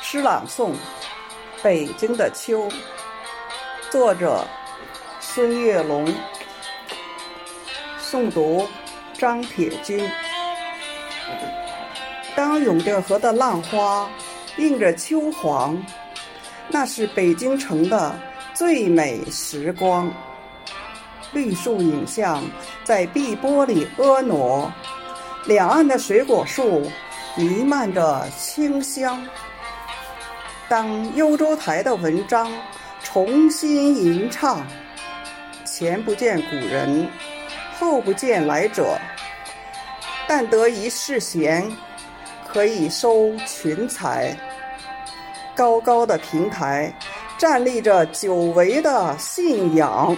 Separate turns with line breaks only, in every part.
诗朗诵《北京的秋》，作者孙月龙，诵读张铁军。当永定河的浪花映着秋黄，那是北京城的最美时光。绿树影像在碧波里婀娜，两岸的水果树弥漫着清香。当幽州台的文章重新吟唱，前不见古人，后不见来者，但得一世闲，可以收群才。高高的平台站立着久违的信仰。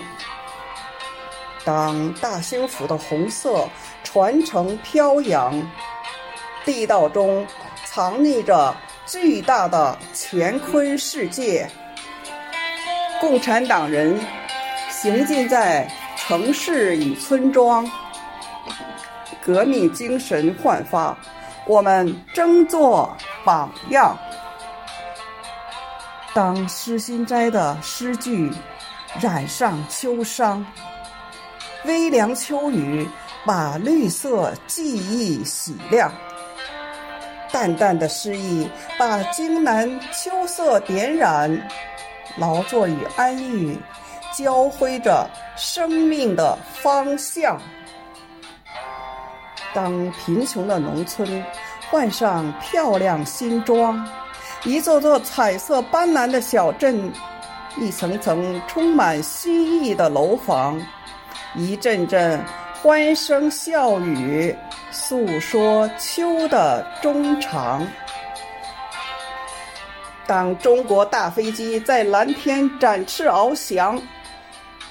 当大兴府的红色传承飘扬，地道中藏匿着。巨大的乾坤世界，共产党人行进在城市与村庄，革命精神焕发，我们争做榜样。当诗心斋的诗句染上秋殇，微凉秋雨把绿色记忆洗亮。淡淡的诗意把京南秋色点染，劳作与安逸交辉着生命的方向。当贫穷的农村换上漂亮新装，一座座彩色斑斓的小镇，一层层充满新意的楼房，一阵阵欢声笑语。诉说秋的衷肠。当中国大飞机在蓝天展翅翱翔，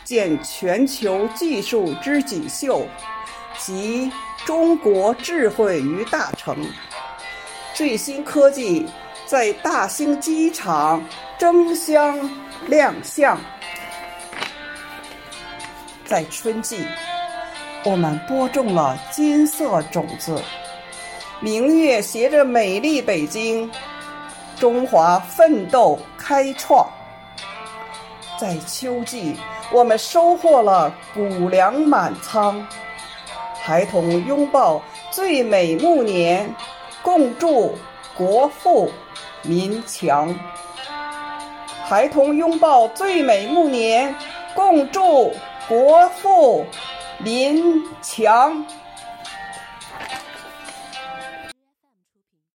见全球技术之锦绣，集中国智慧于大成。最新科技在大兴机场争相亮相，在春季。我们播种了金色种子，明月携着美丽北京，中华奋斗开创。在秋季，我们收获了谷粮满仓，孩童拥抱最美暮年，共祝国富民强。孩童拥抱最美暮年，共祝国富。民强。